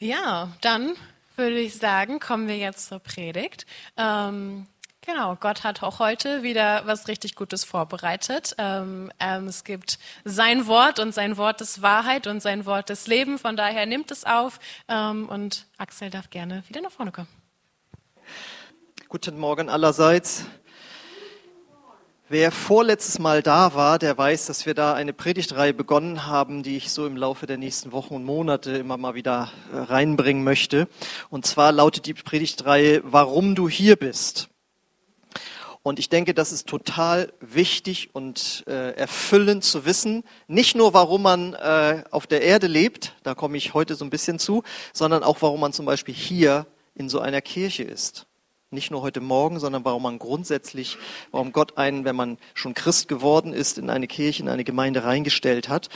Ja, dann würde ich sagen, kommen wir jetzt zur Predigt. Ähm, genau, Gott hat auch heute wieder was richtig Gutes vorbereitet. Ähm, ähm, es gibt sein Wort und sein Wort ist Wahrheit und sein Wort ist Leben. Von daher nimmt es auf ähm, und Axel darf gerne wieder nach vorne kommen. Guten Morgen allerseits. Wer vorletztes Mal da war, der weiß, dass wir da eine Predigtreihe begonnen haben, die ich so im Laufe der nächsten Wochen und Monate immer mal wieder äh, reinbringen möchte. Und zwar lautet die Predigtreihe, warum du hier bist. Und ich denke, das ist total wichtig und äh, erfüllend zu wissen, nicht nur warum man äh, auf der Erde lebt, da komme ich heute so ein bisschen zu, sondern auch warum man zum Beispiel hier in so einer Kirche ist. Nicht nur heute Morgen, sondern warum man grundsätzlich, warum Gott einen, wenn man schon Christ geworden ist, in eine Kirche, in eine Gemeinde reingestellt hat.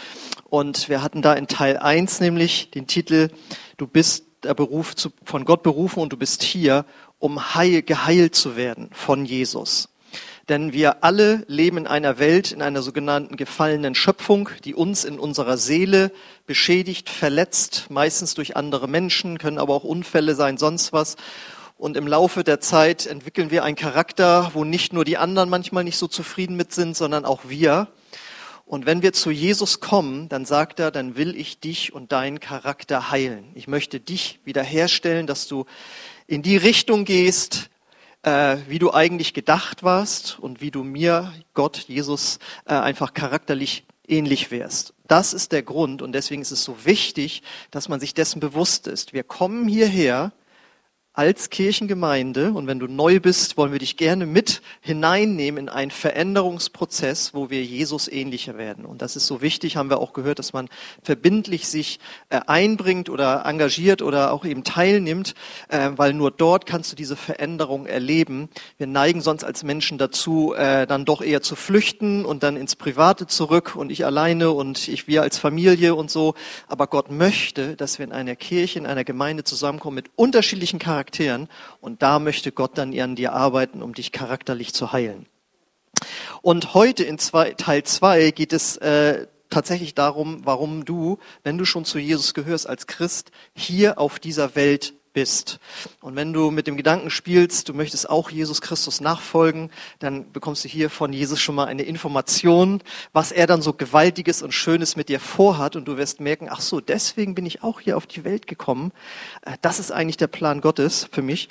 Und wir hatten da in Teil 1 nämlich den Titel, du bist der Beruf zu, von Gott berufen und du bist hier, um heil, geheilt zu werden von Jesus. Denn wir alle leben in einer Welt, in einer sogenannten gefallenen Schöpfung, die uns in unserer Seele beschädigt, verletzt, meistens durch andere Menschen, können aber auch Unfälle sein, sonst was. Und im Laufe der Zeit entwickeln wir einen Charakter, wo nicht nur die anderen manchmal nicht so zufrieden mit sind, sondern auch wir. Und wenn wir zu Jesus kommen, dann sagt er, dann will ich dich und deinen Charakter heilen. Ich möchte dich wiederherstellen, dass du in die Richtung gehst, äh, wie du eigentlich gedacht warst und wie du mir, Gott, Jesus, äh, einfach charakterlich ähnlich wärst. Das ist der Grund und deswegen ist es so wichtig, dass man sich dessen bewusst ist. Wir kommen hierher, als Kirchengemeinde, und wenn du neu bist, wollen wir dich gerne mit hineinnehmen in einen Veränderungsprozess, wo wir Jesus ähnlicher werden. Und das ist so wichtig, haben wir auch gehört, dass man verbindlich sich äh, einbringt oder engagiert oder auch eben teilnimmt, äh, weil nur dort kannst du diese Veränderung erleben. Wir neigen sonst als Menschen dazu, äh, dann doch eher zu flüchten und dann ins Private zurück und ich alleine und ich wir als Familie und so. Aber Gott möchte, dass wir in einer Kirche, in einer Gemeinde zusammenkommen mit unterschiedlichen Charakteren Charakteren und da möchte Gott dann an dir arbeiten, um dich charakterlich zu heilen. Und heute in zwei, Teil 2 geht es äh, tatsächlich darum, warum du, wenn du schon zu Jesus gehörst als Christ, hier auf dieser Welt bist. Und wenn du mit dem Gedanken spielst, du möchtest auch Jesus Christus nachfolgen, dann bekommst du hier von Jesus schon mal eine Information, was er dann so Gewaltiges und Schönes mit dir vorhat. Und du wirst merken, ach so, deswegen bin ich auch hier auf die Welt gekommen. Äh, das ist eigentlich der Plan Gottes für mich.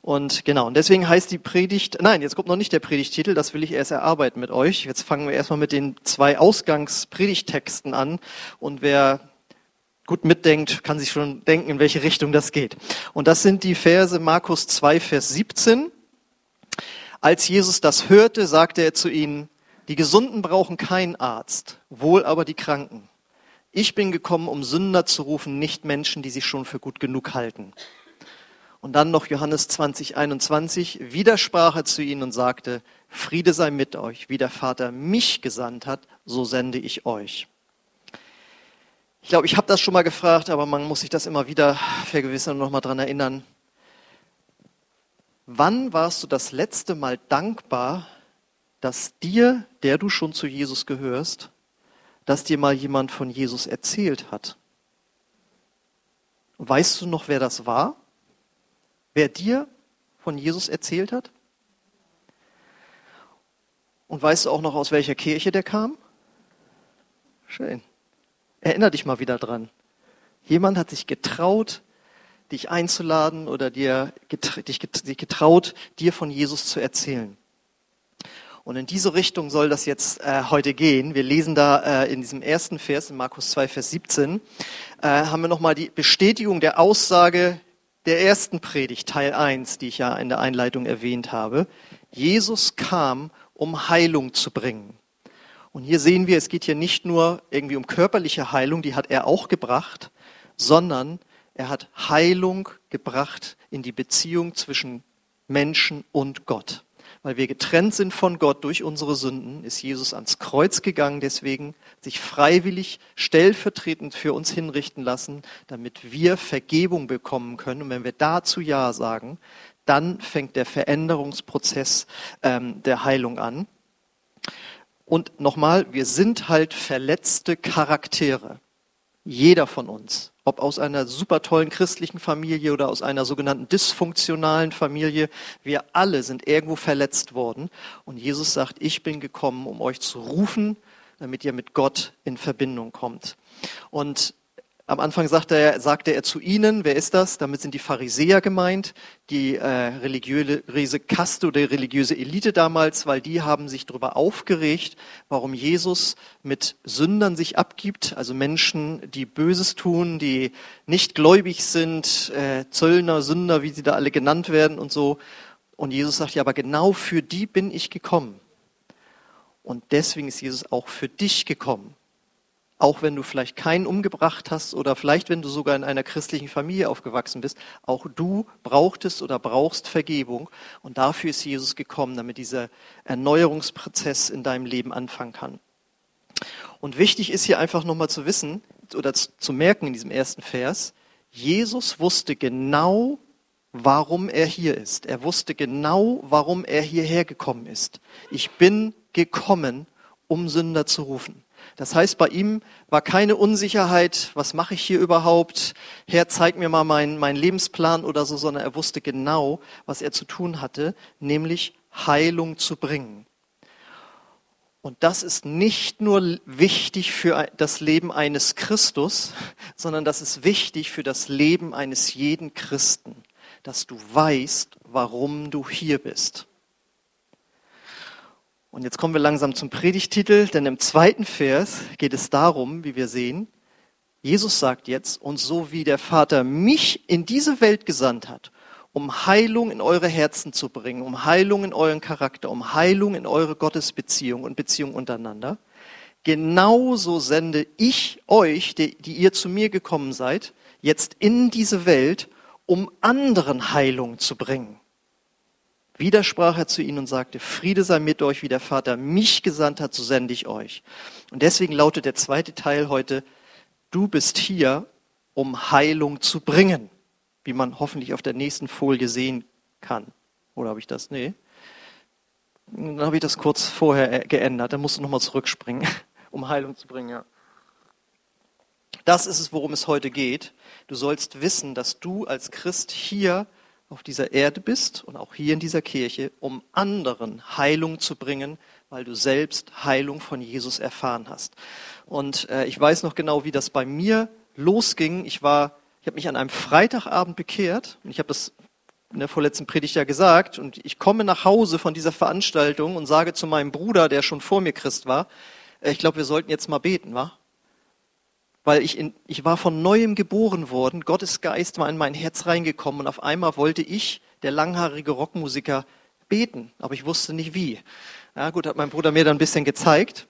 Und genau, und deswegen heißt die Predigt, nein, jetzt kommt noch nicht der Predigtitel, das will ich erst erarbeiten mit euch. Jetzt fangen wir erstmal mit den zwei Ausgangspredigtexten an. Und wer gut mitdenkt, kann sich schon denken, in welche Richtung das geht. Und das sind die Verse Markus 2, Vers 17. Als Jesus das hörte, sagte er zu ihnen, die Gesunden brauchen keinen Arzt, wohl aber die Kranken. Ich bin gekommen, um Sünder zu rufen, nicht Menschen, die sich schon für gut genug halten. Und dann noch Johannes 20, 21, widersprach er zu ihnen und sagte, Friede sei mit euch, wie der Vater mich gesandt hat, so sende ich euch. Ich glaube, ich habe das schon mal gefragt, aber man muss sich das immer wieder vergewissern und nochmal dran erinnern. Wann warst du das letzte Mal dankbar, dass dir, der du schon zu Jesus gehörst, dass dir mal jemand von Jesus erzählt hat? Weißt du noch, wer das war? Wer dir von Jesus erzählt hat? Und weißt du auch noch, aus welcher Kirche der kam? Schön. Erinner dich mal wieder dran. Jemand hat sich getraut, dich einzuladen oder dir, dich getraut, dir von Jesus zu erzählen. Und in diese Richtung soll das jetzt äh, heute gehen. Wir lesen da äh, in diesem ersten Vers, in Markus 2, Vers 17, äh, haben wir nochmal die Bestätigung der Aussage der ersten Predigt, Teil 1, die ich ja in der Einleitung erwähnt habe. Jesus kam, um Heilung zu bringen. Und hier sehen wir, es geht hier nicht nur irgendwie um körperliche Heilung, die hat er auch gebracht, sondern er hat Heilung gebracht in die Beziehung zwischen Menschen und Gott. Weil wir getrennt sind von Gott durch unsere Sünden, ist Jesus ans Kreuz gegangen, deswegen sich freiwillig stellvertretend für uns hinrichten lassen, damit wir Vergebung bekommen können. Und wenn wir dazu Ja sagen, dann fängt der Veränderungsprozess ähm, der Heilung an. Und nochmal, wir sind halt verletzte Charaktere. Jeder von uns. ob aus einer super tollen christlichen Familie oder aus einer sogenannten dysfunktionalen Familie. Wir alle sind irgendwo verletzt worden. Und Jesus sagt, ich bin gekommen, um euch zu rufen, damit ihr mit Gott in Verbindung kommt. Und am Anfang sagte er, sagte er zu ihnen, wer ist das? Damit sind die Pharisäer gemeint, die äh, religiöse Kaste oder religiöse Elite damals, weil die haben sich darüber aufgeregt, warum Jesus mit Sündern sich abgibt, also Menschen, die Böses tun, die nicht gläubig sind, äh, Zöllner, Sünder, wie sie da alle genannt werden und so. Und Jesus sagt, ja, aber genau für die bin ich gekommen. Und deswegen ist Jesus auch für dich gekommen auch wenn du vielleicht keinen umgebracht hast oder vielleicht wenn du sogar in einer christlichen Familie aufgewachsen bist, auch du brauchtest oder brauchst Vergebung und dafür ist Jesus gekommen, damit dieser Erneuerungsprozess in deinem Leben anfangen kann. Und wichtig ist hier einfach nochmal zu wissen oder zu merken in diesem ersten Vers, Jesus wusste genau, warum er hier ist. Er wusste genau, warum er hierher gekommen ist. Ich bin gekommen, um Sünder zu rufen. Das heißt, bei ihm war keine Unsicherheit, was mache ich hier überhaupt? Herr, zeig mir mal meinen mein Lebensplan oder so, sondern er wusste genau, was er zu tun hatte, nämlich Heilung zu bringen. Und das ist nicht nur wichtig für das Leben eines Christus, sondern das ist wichtig für das Leben eines jeden Christen, dass du weißt, warum du hier bist. Und jetzt kommen wir langsam zum Predigtitel, denn im zweiten Vers geht es darum, wie wir sehen, Jesus sagt jetzt, und so wie der Vater mich in diese Welt gesandt hat, um Heilung in eure Herzen zu bringen, um Heilung in euren Charakter, um Heilung in eure Gottesbeziehung und Beziehung untereinander, genauso sende ich euch, die, die ihr zu mir gekommen seid, jetzt in diese Welt, um anderen Heilung zu bringen. Wieder sprach er zu ihnen und sagte, Friede sei mit euch, wie der Vater mich gesandt hat, so sende ich euch. Und deswegen lautet der zweite Teil heute, du bist hier, um Heilung zu bringen, wie man hoffentlich auf der nächsten Folie sehen kann. Oder habe ich das? Nee. Dann habe ich das kurz vorher geändert. Dann musst du nochmal zurückspringen, um Heilung zu bringen. Ja. Das ist es, worum es heute geht. Du sollst wissen, dass du als Christ hier auf dieser Erde bist und auch hier in dieser Kirche, um anderen Heilung zu bringen, weil du selbst Heilung von Jesus erfahren hast. Und äh, ich weiß noch genau, wie das bei mir losging. Ich war, ich habe mich an einem Freitagabend bekehrt und ich habe das in der vorletzten Predigt ja gesagt und ich komme nach Hause von dieser Veranstaltung und sage zu meinem Bruder, der schon vor mir Christ war, äh, ich glaube, wir sollten jetzt mal beten, wa? Weil ich, in, ich war von neuem geboren worden, Gottes Geist war in mein Herz reingekommen und auf einmal wollte ich, der langhaarige Rockmusiker, beten, aber ich wusste nicht wie. Ja, gut, hat mein Bruder mir dann ein bisschen gezeigt.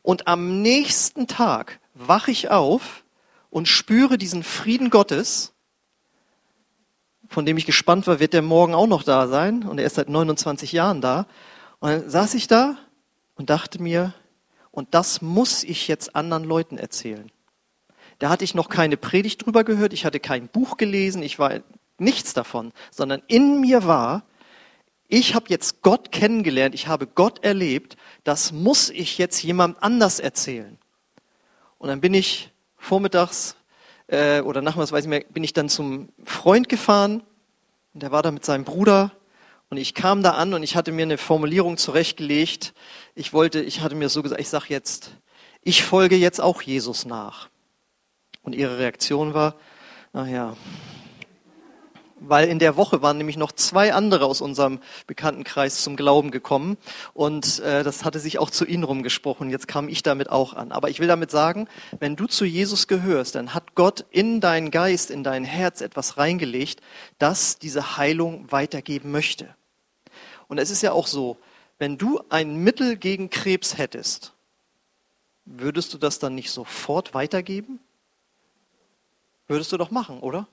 Und am nächsten Tag wache ich auf und spüre diesen Frieden Gottes, von dem ich gespannt war, wird der morgen auch noch da sein? Und er ist seit 29 Jahren da. Und dann saß ich da und dachte mir, und das muss ich jetzt anderen Leuten erzählen. Da hatte ich noch keine Predigt drüber gehört, ich hatte kein Buch gelesen, ich war nichts davon, sondern in mir war, ich habe jetzt Gott kennengelernt, ich habe Gott erlebt, das muss ich jetzt jemand anders erzählen. Und dann bin ich vormittags äh, oder nachmittags, weiß ich mehr, bin ich dann zum Freund gefahren und der war da mit seinem Bruder und ich kam da an und ich hatte mir eine Formulierung zurechtgelegt. Ich wollte, ich hatte mir so gesagt, ich sage jetzt, ich folge jetzt auch Jesus nach. Und ihre Reaktion war, naja, weil in der Woche waren nämlich noch zwei andere aus unserem Bekanntenkreis zum Glauben gekommen und äh, das hatte sich auch zu ihnen rumgesprochen. Jetzt kam ich damit auch an. Aber ich will damit sagen, wenn du zu Jesus gehörst, dann hat Gott in deinen Geist, in dein Herz etwas reingelegt, das diese Heilung weitergeben möchte. Und es ist ja auch so, wenn du ein Mittel gegen Krebs hättest, würdest du das dann nicht sofort weitergeben? Würdest du doch machen, oder?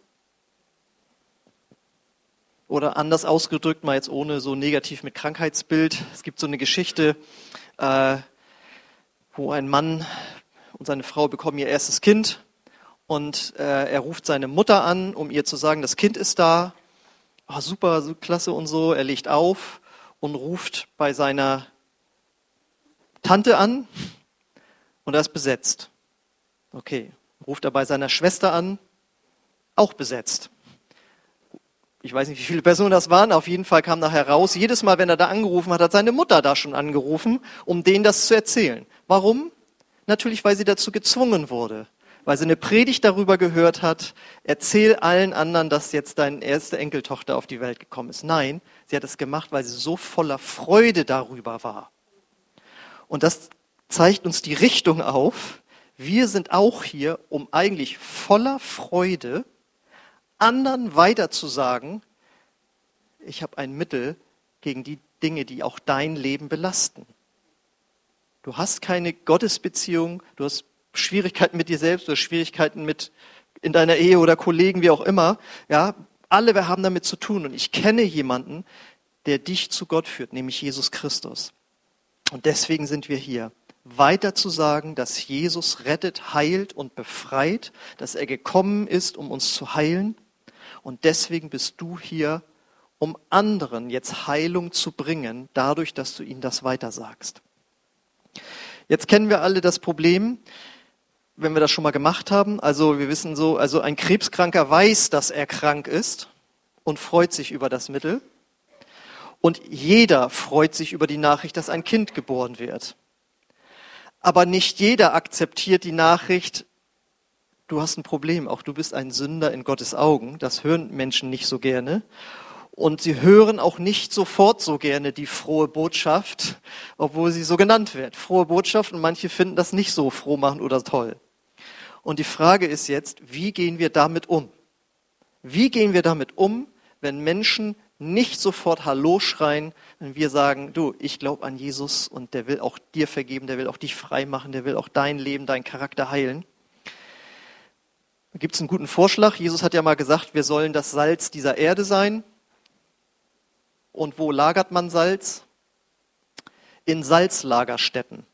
Oder anders ausgedrückt, mal jetzt ohne so negativ mit Krankheitsbild. Es gibt so eine Geschichte, äh, wo ein Mann und seine Frau bekommen ihr erstes Kind und äh, er ruft seine Mutter an, um ihr zu sagen, das Kind ist da. Oh, super, so klasse und so. Er legt auf und ruft bei seiner Tante an und er ist besetzt. Okay, ruft er bei seiner Schwester an auch besetzt. Ich weiß nicht, wie viele Personen das waren. Auf jeden Fall kam nachher raus, jedes Mal, wenn er da angerufen hat, hat seine Mutter da schon angerufen, um denen das zu erzählen. Warum? Natürlich, weil sie dazu gezwungen wurde. Weil sie eine Predigt darüber gehört hat, erzähl allen anderen, dass jetzt deine erste Enkeltochter auf die Welt gekommen ist. Nein, sie hat es gemacht, weil sie so voller Freude darüber war. Und das zeigt uns die Richtung auf. Wir sind auch hier, um eigentlich voller Freude anderen weiterzusagen, ich habe ein Mittel gegen die Dinge, die auch dein Leben belasten. Du hast keine Gottesbeziehung, du hast Schwierigkeiten mit dir selbst oder Schwierigkeiten mit in deiner Ehe oder Kollegen, wie auch immer. Ja, alle wir haben damit zu tun. Und ich kenne jemanden, der dich zu Gott führt, nämlich Jesus Christus. Und deswegen sind wir hier. Weiter zu sagen, dass Jesus rettet, heilt und befreit, dass er gekommen ist, um uns zu heilen. Und deswegen bist du hier, um anderen jetzt Heilung zu bringen, dadurch, dass du ihnen das weitersagst. Jetzt kennen wir alle das Problem, wenn wir das schon mal gemacht haben. Also wir wissen so, also ein Krebskranker weiß, dass er krank ist und freut sich über das Mittel. Und jeder freut sich über die Nachricht, dass ein Kind geboren wird. Aber nicht jeder akzeptiert die Nachricht, du hast ein Problem, auch du bist ein Sünder in Gottes Augen. Das hören Menschen nicht so gerne. Und sie hören auch nicht sofort so gerne die frohe Botschaft, obwohl sie so genannt wird. Frohe Botschaft und manche finden das nicht so frohmachend oder toll. Und die Frage ist jetzt, wie gehen wir damit um? Wie gehen wir damit um, wenn Menschen nicht sofort Hallo schreien, wenn wir sagen, du, ich glaube an Jesus und der will auch dir vergeben, der will auch dich frei machen, der will auch dein Leben, deinen Charakter heilen. Da gibt es einen guten Vorschlag. Jesus hat ja mal gesagt, wir sollen das Salz dieser Erde sein. Und wo lagert man Salz? In Salzlagerstätten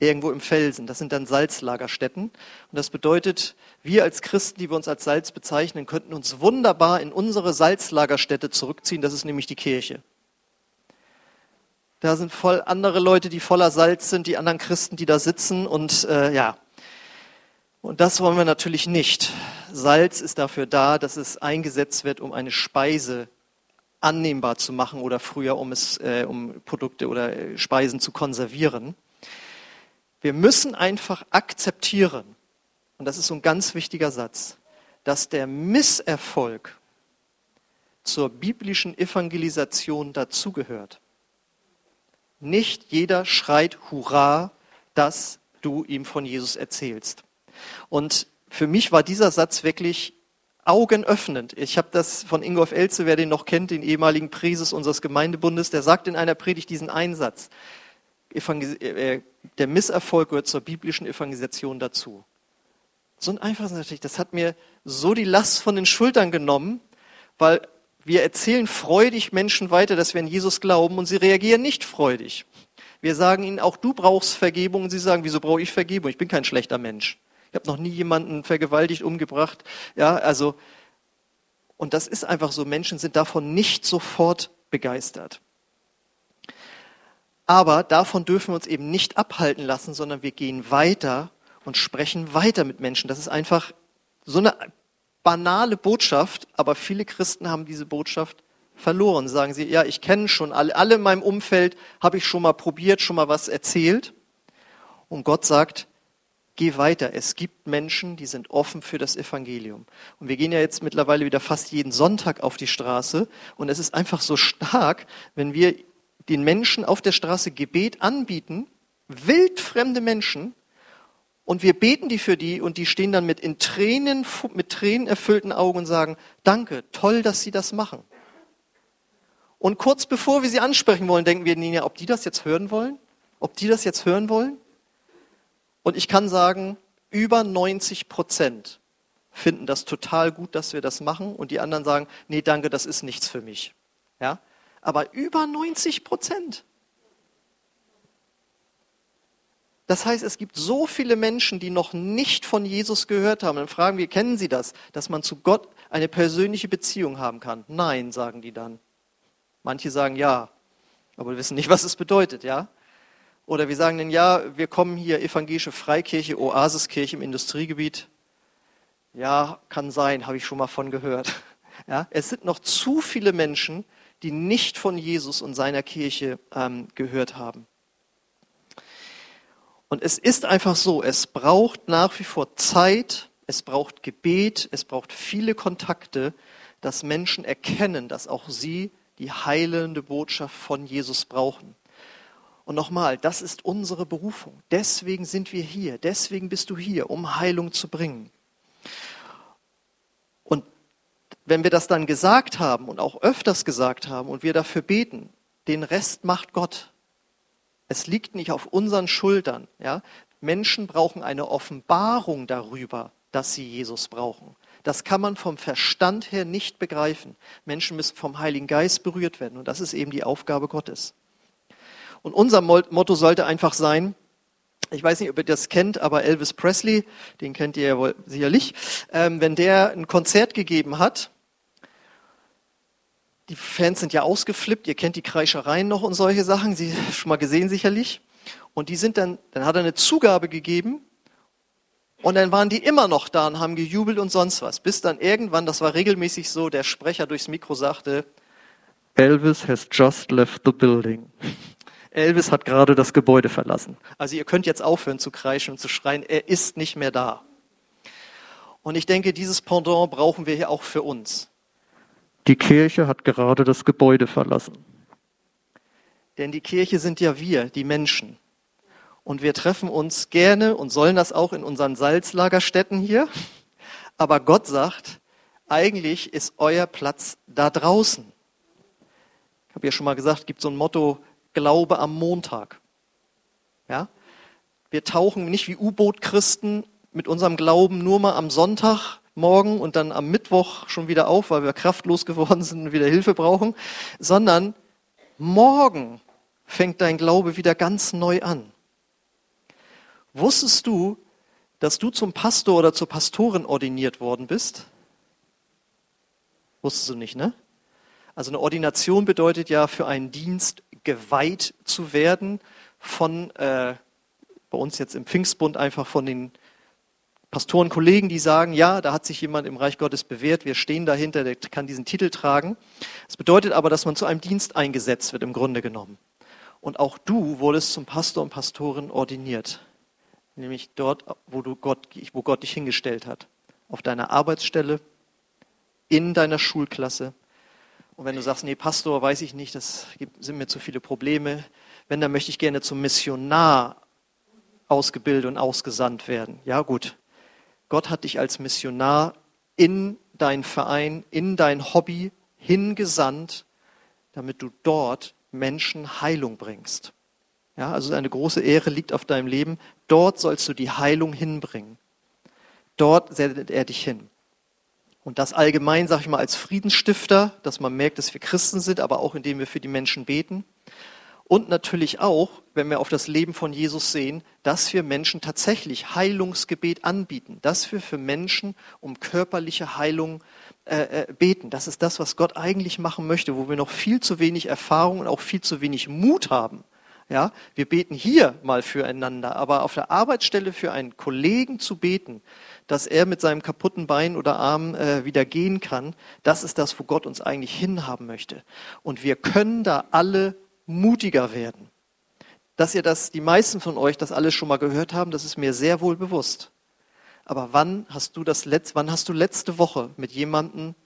irgendwo im Felsen. Das sind dann Salzlagerstätten. Und das bedeutet, wir als Christen, die wir uns als Salz bezeichnen, könnten uns wunderbar in unsere Salzlagerstätte zurückziehen. Das ist nämlich die Kirche. Da sind voll andere Leute, die voller Salz sind, die anderen Christen, die da sitzen. Und äh, ja, und das wollen wir natürlich nicht. Salz ist dafür da, dass es eingesetzt wird, um eine Speise annehmbar zu machen oder früher, um es, äh, um Produkte oder äh, Speisen zu konservieren. Wir müssen einfach akzeptieren, und das ist so ein ganz wichtiger Satz, dass der Misserfolg zur biblischen Evangelisation dazugehört. Nicht jeder schreit Hurra, dass du ihm von Jesus erzählst. Und für mich war dieser Satz wirklich augenöffnend. Ich habe das von Ingolf Elze, wer den noch kennt, den ehemaligen Präses unseres Gemeindebundes, der sagt in einer Predigt diesen Einsatz. Äh, der Misserfolg gehört zur biblischen Evangelisation dazu. So ein einfaches natürlich, das hat mir so die Last von den Schultern genommen, weil wir erzählen freudig Menschen weiter, dass wir an Jesus glauben und sie reagieren nicht freudig. Wir sagen ihnen, auch du brauchst Vergebung und sie sagen, wieso brauche ich Vergebung? Ich bin kein schlechter Mensch. Ich habe noch nie jemanden vergewaltigt, umgebracht. Ja, also, und das ist einfach so, Menschen sind davon nicht sofort begeistert. Aber davon dürfen wir uns eben nicht abhalten lassen, sondern wir gehen weiter und sprechen weiter mit Menschen. Das ist einfach so eine banale Botschaft, aber viele Christen haben diese Botschaft verloren. Sagen sie, ja, ich kenne schon alle, alle in meinem Umfeld habe ich schon mal probiert, schon mal was erzählt. Und Gott sagt, geh weiter. Es gibt Menschen, die sind offen für das Evangelium. Und wir gehen ja jetzt mittlerweile wieder fast jeden Sonntag auf die Straße. Und es ist einfach so stark, wenn wir den Menschen auf der Straße Gebet anbieten, wildfremde Menschen, und wir beten die für die und die stehen dann mit in Tränen, mit Tränen erfüllten Augen und sagen, danke, toll, dass sie das machen. Und kurz bevor wir sie ansprechen wollen, denken wir, ja, ob die das jetzt hören wollen? Ob die das jetzt hören wollen? Und ich kann sagen, über 90 Prozent finden das total gut, dass wir das machen und die anderen sagen, nee, danke, das ist nichts für mich. Ja? aber über 90 Prozent. Das heißt, es gibt so viele Menschen, die noch nicht von Jesus gehört haben. Dann fragen wir, kennen Sie das, dass man zu Gott eine persönliche Beziehung haben kann? Nein, sagen die dann. Manche sagen ja, aber wissen nicht, was es bedeutet, ja? Oder wir sagen dann, ja, wir kommen hier evangelische Freikirche, Oasiskirche im Industriegebiet. Ja, kann sein, habe ich schon mal von gehört. Ja, es sind noch zu viele Menschen, die nicht von Jesus und seiner Kirche ähm, gehört haben. Und es ist einfach so, es braucht nach wie vor Zeit, es braucht Gebet, es braucht viele Kontakte, dass Menschen erkennen, dass auch sie die heilende Botschaft von Jesus brauchen. Und nochmal, das ist unsere Berufung. Deswegen sind wir hier. Deswegen bist du hier, um Heilung zu bringen. Und wenn wir das dann gesagt haben und auch öfters gesagt haben und wir dafür beten, den Rest macht Gott. Es liegt nicht auf unseren Schultern. Ja? Menschen brauchen eine Offenbarung darüber, dass sie Jesus brauchen. Das kann man vom Verstand her nicht begreifen. Menschen müssen vom Heiligen Geist berührt werden und das ist eben die Aufgabe Gottes. Und unser Motto sollte einfach sein, ich weiß nicht, ob ihr das kennt, aber Elvis Presley, den kennt ihr ja wohl sicherlich, ähm, wenn der ein Konzert gegeben hat, die Fans sind ja ausgeflippt, ihr kennt die Kreischereien noch und solche Sachen, sie schon mal gesehen sicherlich. Und die sind dann, dann hat er eine Zugabe gegeben und dann waren die immer noch da und haben gejubelt und sonst was. Bis dann irgendwann, das war regelmäßig so, der Sprecher durchs Mikro sagte, Elvis has just left the building. Elvis hat gerade das Gebäude verlassen. Also ihr könnt jetzt aufhören zu kreischen und zu schreien, er ist nicht mehr da. Und ich denke, dieses Pendant brauchen wir hier auch für uns. Die Kirche hat gerade das Gebäude verlassen. Denn die Kirche sind ja wir, die Menschen. Und wir treffen uns gerne und sollen das auch in unseren Salzlagerstätten hier. Aber Gott sagt, eigentlich ist euer Platz da draußen. Ich habe ja schon mal gesagt, es gibt so ein Motto, Glaube am Montag. Ja? Wir tauchen nicht wie U-Boot-Christen mit unserem Glauben nur mal am Sonntagmorgen und dann am Mittwoch schon wieder auf, weil wir kraftlos geworden sind und wieder Hilfe brauchen, sondern morgen fängt dein Glaube wieder ganz neu an. Wusstest du, dass du zum Pastor oder zur Pastorin ordiniert worden bist? Wusstest du nicht, ne? Also eine Ordination bedeutet ja für einen Dienst geweiht zu werden von, äh, bei uns jetzt im Pfingstbund einfach von den Pastorenkollegen, die sagen, ja, da hat sich jemand im Reich Gottes bewährt, wir stehen dahinter, der kann diesen Titel tragen. Es bedeutet aber, dass man zu einem Dienst eingesetzt wird, im Grunde genommen. Und auch du wurdest zum Pastor und Pastorin ordiniert. Nämlich dort, wo, du Gott, wo Gott dich hingestellt hat. Auf deiner Arbeitsstelle, in deiner Schulklasse, und wenn du sagst, nee, Pastor, weiß ich nicht, das sind mir zu viele Probleme, wenn, dann möchte ich gerne zum Missionar ausgebildet und ausgesandt werden. Ja, gut. Gott hat dich als Missionar in dein Verein, in dein Hobby hingesandt, damit du dort Menschen Heilung bringst. Ja, also eine große Ehre liegt auf deinem Leben. Dort sollst du die Heilung hinbringen. Dort sendet er dich hin. Und das allgemein, sage ich mal, als Friedensstifter, dass man merkt, dass wir Christen sind, aber auch indem wir für die Menschen beten. Und natürlich auch, wenn wir auf das Leben von Jesus sehen, dass wir Menschen tatsächlich Heilungsgebet anbieten, dass wir für Menschen um körperliche Heilung äh, äh, beten. Das ist das, was Gott eigentlich machen möchte, wo wir noch viel zu wenig Erfahrung und auch viel zu wenig Mut haben. Ja, wir beten hier mal füreinander, aber auf der Arbeitsstelle für einen Kollegen zu beten, dass er mit seinem kaputten Bein oder Arm äh, wieder gehen kann, das ist das, wo Gott uns eigentlich hinhaben möchte. Und wir können da alle mutiger werden. Dass ihr das, die meisten von euch das alles schon mal gehört haben, das ist mir sehr wohl bewusst. Aber wann hast du das letzt, wann hast du letzte Woche mit jemandem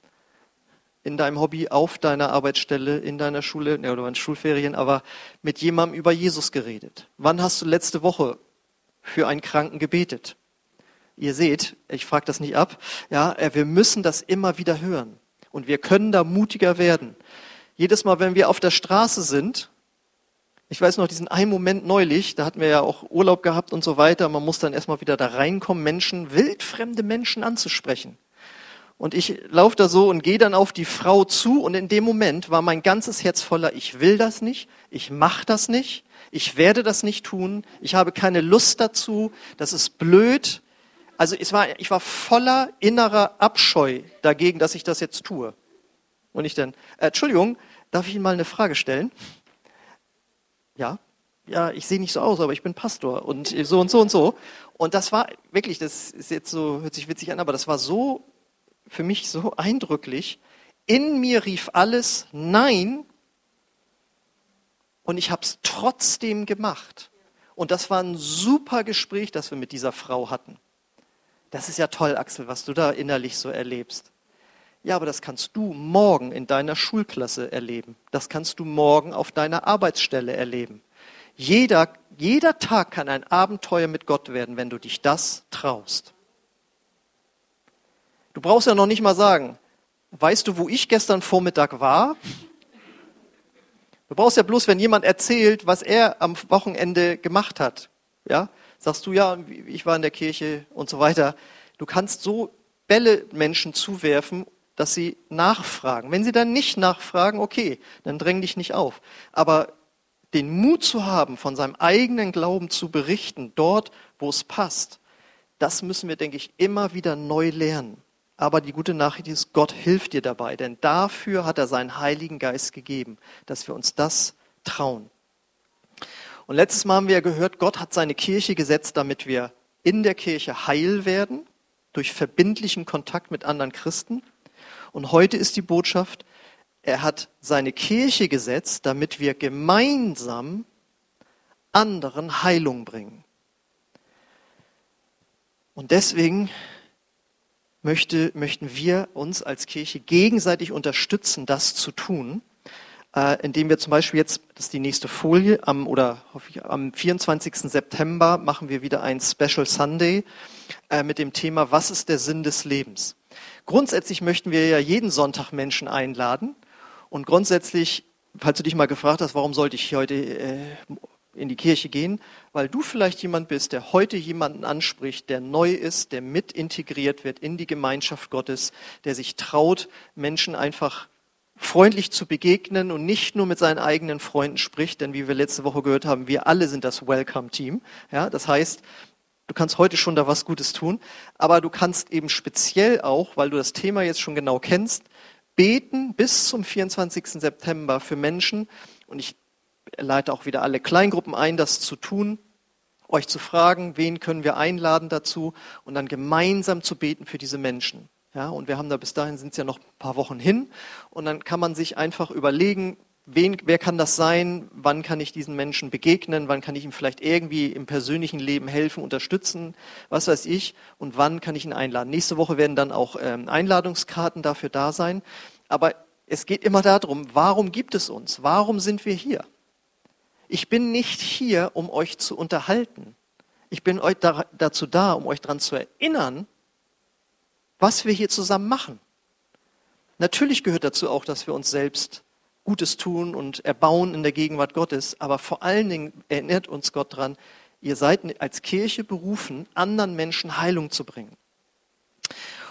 in deinem Hobby, auf deiner Arbeitsstelle, in deiner Schule, ne, oder in Schulferien, aber mit jemandem über Jesus geredet? Wann hast du letzte Woche für einen Kranken gebetet? Ihr seht, ich frage das nicht ab, ja, äh, wir müssen das immer wieder hören. Und wir können da mutiger werden. Jedes Mal, wenn wir auf der Straße sind, ich weiß noch diesen einen Moment neulich, da hatten wir ja auch Urlaub gehabt und so weiter, man muss dann erstmal wieder da reinkommen, Menschen, wildfremde Menschen anzusprechen. Und ich laufe da so und gehe dann auf die Frau zu und in dem Moment war mein ganzes Herz voller, ich will das nicht, ich mache das nicht, ich werde das nicht tun, ich habe keine Lust dazu, das ist blöd, also es war, ich war voller innerer Abscheu dagegen, dass ich das jetzt tue. Und ich dann, äh, Entschuldigung, darf ich Ihnen mal eine Frage stellen? Ja, ja, ich sehe nicht so aus, aber ich bin Pastor und so und so und so. Und das war wirklich, das ist jetzt so, hört sich witzig an, aber das war so, für mich so eindrücklich. In mir rief alles Nein und ich habe es trotzdem gemacht. Und das war ein super Gespräch, das wir mit dieser Frau hatten. Das ist ja toll, Axel, was du da innerlich so erlebst. Ja, aber das kannst du morgen in deiner Schulklasse erleben. Das kannst du morgen auf deiner Arbeitsstelle erleben. Jeder, jeder Tag kann ein Abenteuer mit Gott werden, wenn du dich das traust. Du brauchst ja noch nicht mal sagen, weißt du, wo ich gestern Vormittag war? Du brauchst ja bloß, wenn jemand erzählt, was er am Wochenende gemacht hat. Ja, sagst du ja, ich war in der Kirche und so weiter. Du kannst so Bälle Menschen zuwerfen dass sie nachfragen. Wenn sie dann nicht nachfragen, okay, dann dräng dich nicht auf. Aber den Mut zu haben, von seinem eigenen Glauben zu berichten, dort, wo es passt, das müssen wir, denke ich, immer wieder neu lernen. Aber die gute Nachricht ist, Gott hilft dir dabei, denn dafür hat er seinen Heiligen Geist gegeben, dass wir uns das trauen. Und letztes Mal haben wir gehört, Gott hat seine Kirche gesetzt, damit wir in der Kirche heil werden, durch verbindlichen Kontakt mit anderen Christen. Und heute ist die Botschaft, er hat seine Kirche gesetzt, damit wir gemeinsam anderen Heilung bringen. Und deswegen möchte, möchten wir uns als Kirche gegenseitig unterstützen, das zu tun, äh, indem wir zum Beispiel jetzt, das ist die nächste Folie, am, oder hoffe ich, am 24. September machen wir wieder ein Special Sunday äh, mit dem Thema, was ist der Sinn des Lebens? Grundsätzlich möchten wir ja jeden Sonntag Menschen einladen. Und grundsätzlich, falls du dich mal gefragt hast, warum sollte ich heute äh, in die Kirche gehen, weil du vielleicht jemand bist, der heute jemanden anspricht, der neu ist, der mit integriert wird in die Gemeinschaft Gottes, der sich traut, Menschen einfach freundlich zu begegnen und nicht nur mit seinen eigenen Freunden spricht, denn wie wir letzte Woche gehört haben, wir alle sind das Welcome Team. Ja, das heißt, Du kannst heute schon da was Gutes tun, aber du kannst eben speziell auch, weil du das Thema jetzt schon genau kennst, beten bis zum 24. September für Menschen. Und ich leite auch wieder alle Kleingruppen ein, das zu tun, euch zu fragen, wen können wir einladen dazu und dann gemeinsam zu beten für diese Menschen. Ja, und wir haben da bis dahin sind es ja noch ein paar Wochen hin und dann kann man sich einfach überlegen, wen, wer kann das sein? Wann kann ich diesen Menschen begegnen? Wann kann ich ihm vielleicht irgendwie im persönlichen Leben helfen, unterstützen? Was weiß ich? Und wann kann ich ihn einladen? Nächste Woche werden dann auch ähm, Einladungskarten dafür da sein. Aber es geht immer darum, warum gibt es uns? Warum sind wir hier? Ich bin nicht hier, um euch zu unterhalten. Ich bin euch da, dazu da, um euch daran zu erinnern, was wir hier zusammen machen. Natürlich gehört dazu auch, dass wir uns selbst Gutes tun und erbauen in der Gegenwart Gottes, aber vor allen Dingen erinnert uns Gott daran, ihr seid als Kirche berufen, anderen Menschen Heilung zu bringen.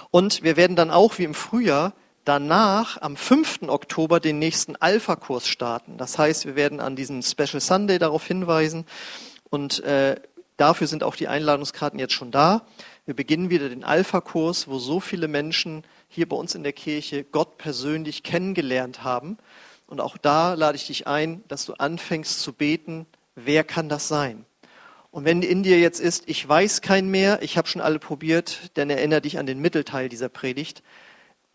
Und wir werden dann auch wie im Frühjahr danach am 5. Oktober den nächsten Alpha-Kurs starten. Das heißt, wir werden an diesen Special Sunday darauf hinweisen und äh, dafür sind auch die Einladungskarten jetzt schon da. Wir beginnen wieder den Alpha-Kurs, wo so viele Menschen hier bei uns in der Kirche Gott persönlich kennengelernt haben und auch da lade ich dich ein, dass du anfängst zu beten, wer kann das sein? Und wenn in dir jetzt ist, ich weiß kein mehr, ich habe schon alle probiert, dann erinnere dich an den Mittelteil dieser Predigt.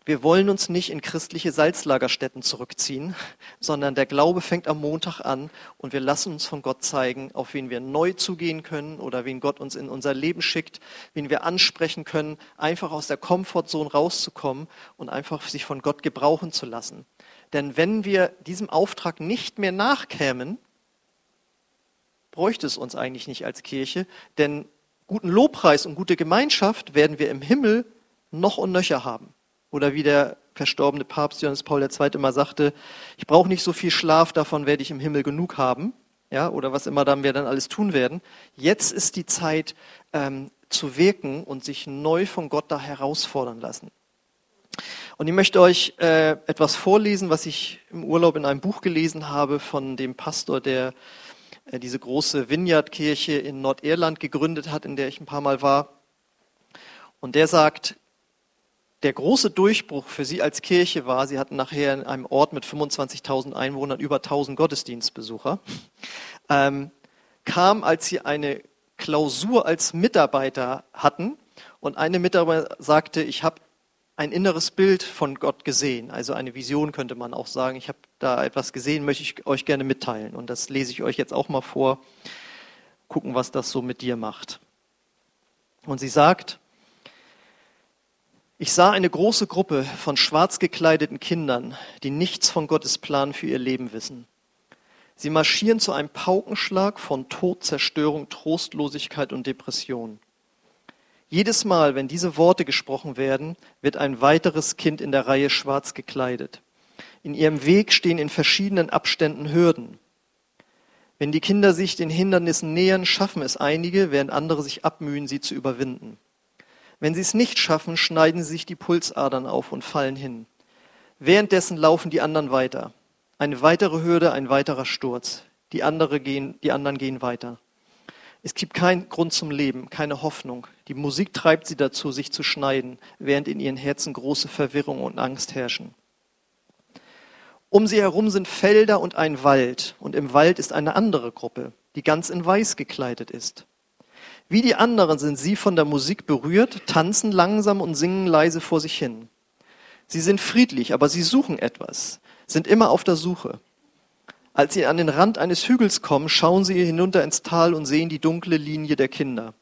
Wir wollen uns nicht in christliche Salzlagerstätten zurückziehen, sondern der Glaube fängt am Montag an und wir lassen uns von Gott zeigen, auf wen wir neu zugehen können oder wen Gott uns in unser Leben schickt, wen wir ansprechen können, einfach aus der Komfortzone rauszukommen und einfach sich von Gott gebrauchen zu lassen. Denn wenn wir diesem Auftrag nicht mehr nachkämen, bräuchte es uns eigentlich nicht als Kirche, denn guten Lobpreis und gute Gemeinschaft werden wir im Himmel noch und nöcher haben. Oder wie der verstorbene Papst Johannes Paul II. immer sagte, ich brauche nicht so viel Schlaf, davon werde ich im Himmel genug haben. Ja, oder was immer dann wir dann alles tun werden. Jetzt ist die Zeit ähm, zu wirken und sich neu von Gott da herausfordern lassen. Und ich möchte euch äh, etwas vorlesen, was ich im Urlaub in einem Buch gelesen habe von dem Pastor, der äh, diese große Vineyard-Kirche in Nordirland gegründet hat, in der ich ein paar Mal war. Und der sagt, der große Durchbruch für sie als Kirche war, sie hatten nachher in einem Ort mit 25.000 Einwohnern über 1.000 Gottesdienstbesucher. Ähm, kam, als sie eine Klausur als Mitarbeiter hatten und eine Mitarbeiter sagte, ich habe ein inneres Bild von Gott gesehen, also eine Vision könnte man auch sagen. Ich habe da etwas gesehen, möchte ich euch gerne mitteilen. Und das lese ich euch jetzt auch mal vor. Gucken, was das so mit dir macht. Und sie sagt, ich sah eine große Gruppe von schwarz gekleideten Kindern, die nichts von Gottes Plan für ihr Leben wissen. Sie marschieren zu einem Paukenschlag von Tod, Zerstörung, Trostlosigkeit und Depression. Jedes Mal, wenn diese Worte gesprochen werden, wird ein weiteres Kind in der Reihe schwarz gekleidet. In ihrem Weg stehen in verschiedenen Abständen Hürden. Wenn die Kinder sich den Hindernissen nähern, schaffen es einige, während andere sich abmühen, sie zu überwinden. Wenn sie es nicht schaffen, schneiden sie sich die Pulsadern auf und fallen hin. Währenddessen laufen die anderen weiter. Eine weitere Hürde, ein weiterer Sturz. Die, andere gehen, die anderen gehen weiter. Es gibt keinen Grund zum Leben, keine Hoffnung. Die Musik treibt sie dazu, sich zu schneiden, während in ihren Herzen große Verwirrung und Angst herrschen. Um sie herum sind Felder und ein Wald, und im Wald ist eine andere Gruppe, die ganz in Weiß gekleidet ist. Wie die anderen sind sie von der Musik berührt, tanzen langsam und singen leise vor sich hin. Sie sind friedlich, aber sie suchen etwas, sind immer auf der Suche. Als sie an den Rand eines Hügels kommen, schauen sie hinunter ins Tal und sehen die dunkle Linie der Kinder.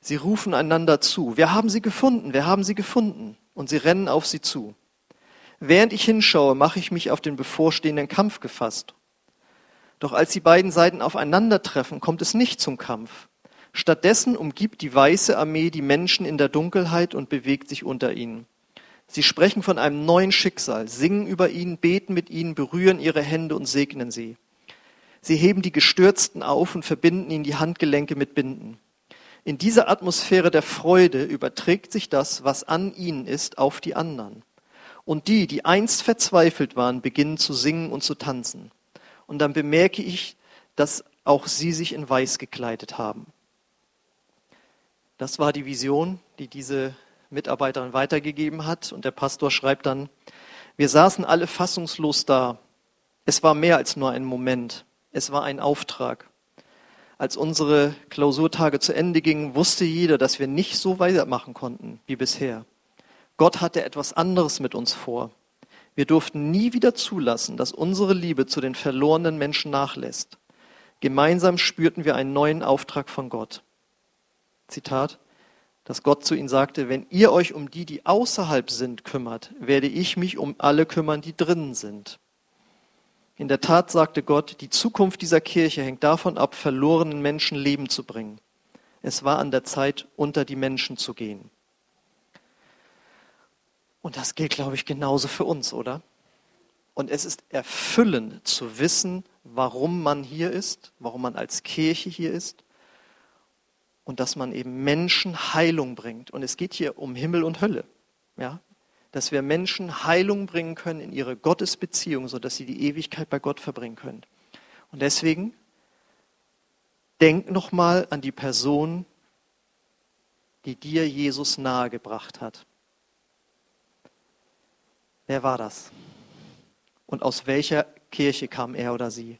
Sie rufen einander zu. Wir haben sie gefunden, wir haben sie gefunden. Und sie rennen auf sie zu. Während ich hinschaue, mache ich mich auf den bevorstehenden Kampf gefasst. Doch als die beiden Seiten aufeinandertreffen, kommt es nicht zum Kampf. Stattdessen umgibt die weiße Armee die Menschen in der Dunkelheit und bewegt sich unter ihnen. Sie sprechen von einem neuen Schicksal, singen über ihn, beten mit ihnen, berühren ihre Hände und segnen sie. Sie heben die Gestürzten auf und verbinden ihnen die Handgelenke mit Binden. In dieser Atmosphäre der Freude überträgt sich das, was an ihnen ist, auf die anderen. Und die, die einst verzweifelt waren, beginnen zu singen und zu tanzen. Und dann bemerke ich, dass auch sie sich in Weiß gekleidet haben. Das war die Vision, die diese Mitarbeiterin weitergegeben hat. Und der Pastor schreibt dann, wir saßen alle fassungslos da. Es war mehr als nur ein Moment. Es war ein Auftrag. Als unsere Klausurtage zu Ende gingen, wusste jeder, dass wir nicht so weitermachen konnten wie bisher. Gott hatte etwas anderes mit uns vor. Wir durften nie wieder zulassen, dass unsere Liebe zu den verlorenen Menschen nachlässt. Gemeinsam spürten wir einen neuen Auftrag von Gott. Zitat, dass Gott zu ihnen sagte, wenn ihr euch um die, die außerhalb sind, kümmert, werde ich mich um alle kümmern, die drinnen sind. In der Tat sagte Gott, die Zukunft dieser Kirche hängt davon ab, verlorenen Menschen Leben zu bringen. Es war an der Zeit, unter die Menschen zu gehen. Und das gilt, glaube ich, genauso für uns, oder? Und es ist erfüllend zu wissen, warum man hier ist, warum man als Kirche hier ist und dass man eben Menschen Heilung bringt. Und es geht hier um Himmel und Hölle. Ja? Dass wir Menschen Heilung bringen können in ihre Gottesbeziehung, sodass sie die Ewigkeit bei Gott verbringen können. Und deswegen denk nochmal an die Person, die dir Jesus nahegebracht hat. Wer war das? Und aus welcher Kirche kam er oder sie?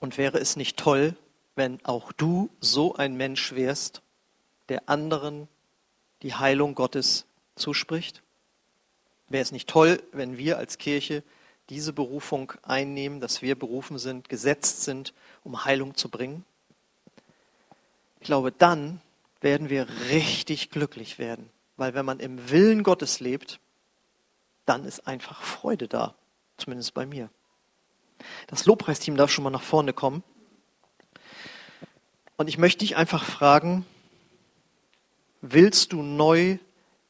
Und wäre es nicht toll, wenn auch du so ein Mensch wärst, der anderen die Heilung Gottes zuspricht? Wäre es nicht toll, wenn wir als Kirche diese Berufung einnehmen, dass wir berufen sind, gesetzt sind, um Heilung zu bringen? Ich glaube, dann werden wir richtig glücklich werden, weil wenn man im Willen Gottes lebt, dann ist einfach Freude da, zumindest bei mir. Das Lobpreisteam darf schon mal nach vorne kommen. Und ich möchte dich einfach fragen, willst du neu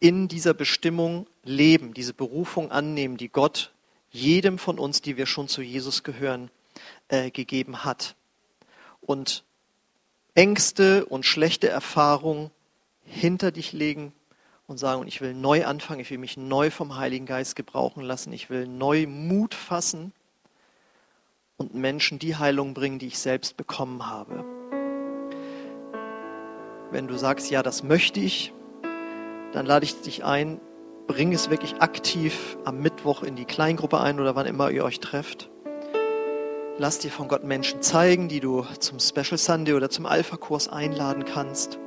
in dieser Bestimmung leben, diese Berufung annehmen, die Gott jedem von uns, die wir schon zu Jesus gehören, äh, gegeben hat? Und Ängste und schlechte Erfahrungen hinter dich legen und sagen, ich will neu anfangen, ich will mich neu vom Heiligen Geist gebrauchen lassen, ich will neu Mut fassen und Menschen die Heilung bringen, die ich selbst bekommen habe. Wenn du sagst, ja, das möchte ich, dann lade ich dich ein, bring es wirklich aktiv am Mittwoch in die Kleingruppe ein oder wann immer ihr euch trefft. Lass dir von Gott Menschen zeigen, die du zum Special Sunday oder zum Alpha-Kurs einladen kannst.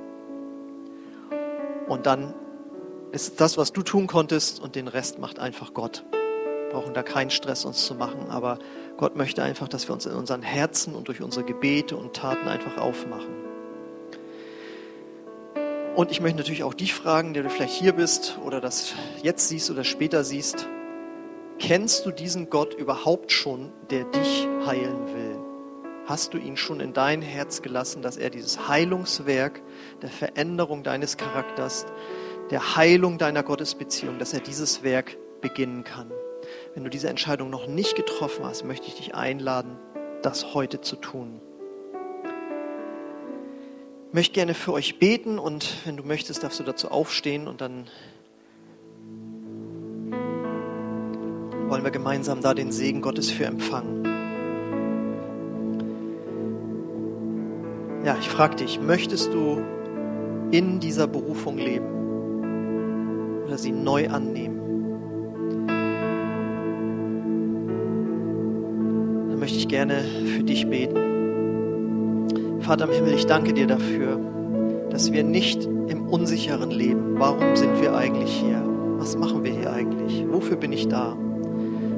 Und dann ist das, was du tun konntest, und den Rest macht einfach Gott. Wir brauchen da keinen Stress uns zu machen, aber Gott möchte einfach, dass wir uns in unseren Herzen und durch unsere Gebete und Taten einfach aufmachen. Und ich möchte natürlich auch dich fragen, der du vielleicht hier bist oder das jetzt siehst oder später siehst. Kennst du diesen Gott überhaupt schon, der dich heilen will? Hast du ihn schon in dein Herz gelassen, dass er dieses Heilungswerk der Veränderung deines Charakters, der Heilung deiner Gottesbeziehung, dass er dieses Werk beginnen kann? Wenn du diese Entscheidung noch nicht getroffen hast, möchte ich dich einladen, das heute zu tun. Ich möchte gerne für euch beten und wenn du möchtest, darfst du dazu aufstehen und dann wollen wir gemeinsam da den Segen Gottes für empfangen. Ja, ich frage dich, möchtest du in dieser Berufung leben oder sie neu annehmen? Gerne für dich beten. Vater im Himmel, ich danke dir dafür, dass wir nicht im Unsicheren leben. Warum sind wir eigentlich hier? Was machen wir hier eigentlich? Wofür bin ich da?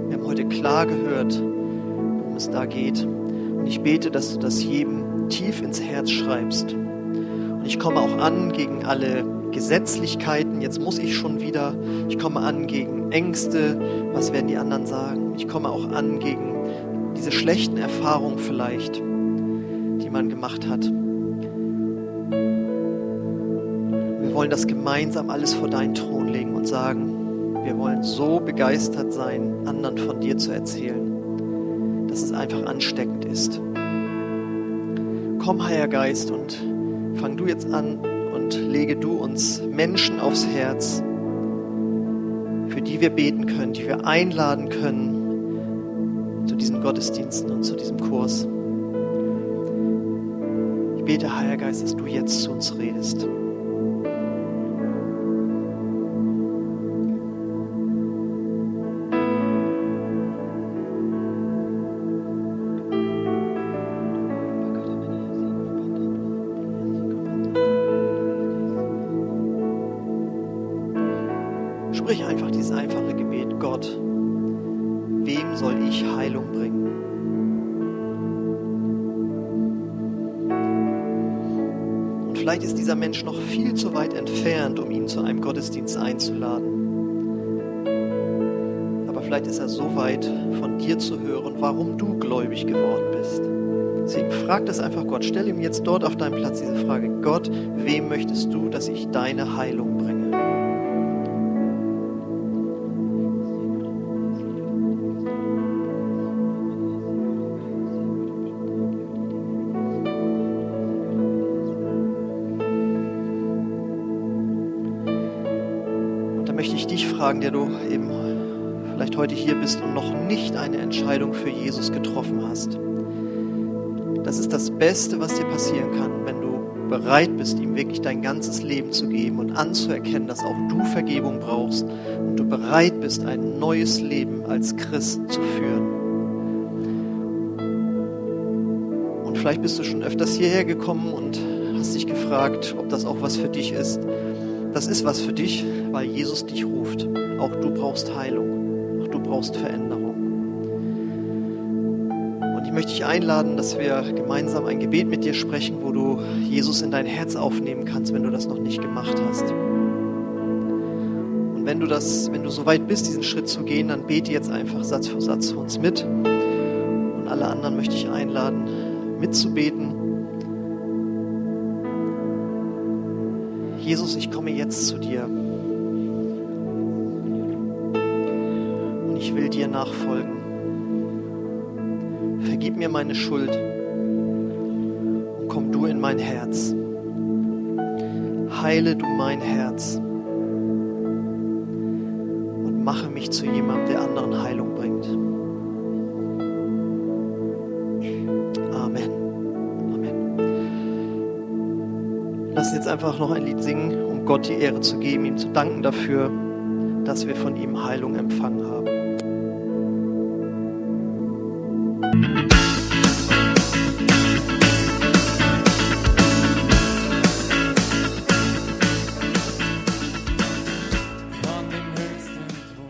Wir haben heute klar gehört, worum es da geht. Und ich bete, dass du das jedem tief ins Herz schreibst. Und ich komme auch an gegen alle Gesetzlichkeiten. Jetzt muss ich schon wieder. Ich komme an gegen Ängste. Was werden die anderen sagen? Ich komme auch an gegen diese schlechten Erfahrungen vielleicht man gemacht hat. Wir wollen das gemeinsam alles vor deinen Thron legen und sagen, wir wollen so begeistert sein, anderen von dir zu erzählen, dass es einfach ansteckend ist. Komm, Heiliger Geist, und fang du jetzt an und lege du uns Menschen aufs Herz, für die wir beten können, die wir einladen können zu diesen Gottesdiensten und zu diesem Kurs. Ich bete, Heiliger Geist, dass du jetzt zu uns redest. Dieser Mensch noch viel zu weit entfernt, um ihn zu einem Gottesdienst einzuladen. Aber vielleicht ist er so weit, von dir zu hören, warum du gläubig geworden bist. Deswegen frag das einfach Gott. Stell ihm jetzt dort auf deinem Platz diese Frage. Gott, wem möchtest du, dass ich deine Heilung bringe? Fragen, der du eben vielleicht heute hier bist und noch nicht eine Entscheidung für Jesus getroffen hast. Das ist das Beste, was dir passieren kann, wenn du bereit bist, ihm wirklich dein ganzes Leben zu geben und anzuerkennen, dass auch du Vergebung brauchst und du bereit bist, ein neues Leben als Christ zu führen. Und vielleicht bist du schon öfters hierher gekommen und hast dich gefragt, ob das auch was für dich ist. Das ist was für dich, weil Jesus dich ruft. Auch du brauchst Heilung. Auch du brauchst Veränderung. Und ich möchte dich einladen, dass wir gemeinsam ein Gebet mit dir sprechen, wo du Jesus in dein Herz aufnehmen kannst, wenn du das noch nicht gemacht hast. Und wenn du das, wenn du so weit bist, diesen Schritt zu gehen, dann bete jetzt einfach Satz für Satz für uns mit. Und alle anderen möchte ich einladen, mitzubeten. Jesus, ich komme jetzt zu dir. Will dir nachfolgen. Vergib mir meine Schuld und komm du in mein Herz. Heile du mein Herz und mache mich zu jemandem, der anderen Heilung bringt. Lass uns jetzt einfach noch ein Lied singen, um Gott die Ehre zu geben, ihm zu danken dafür, dass wir von ihm Heilung empfangen haben.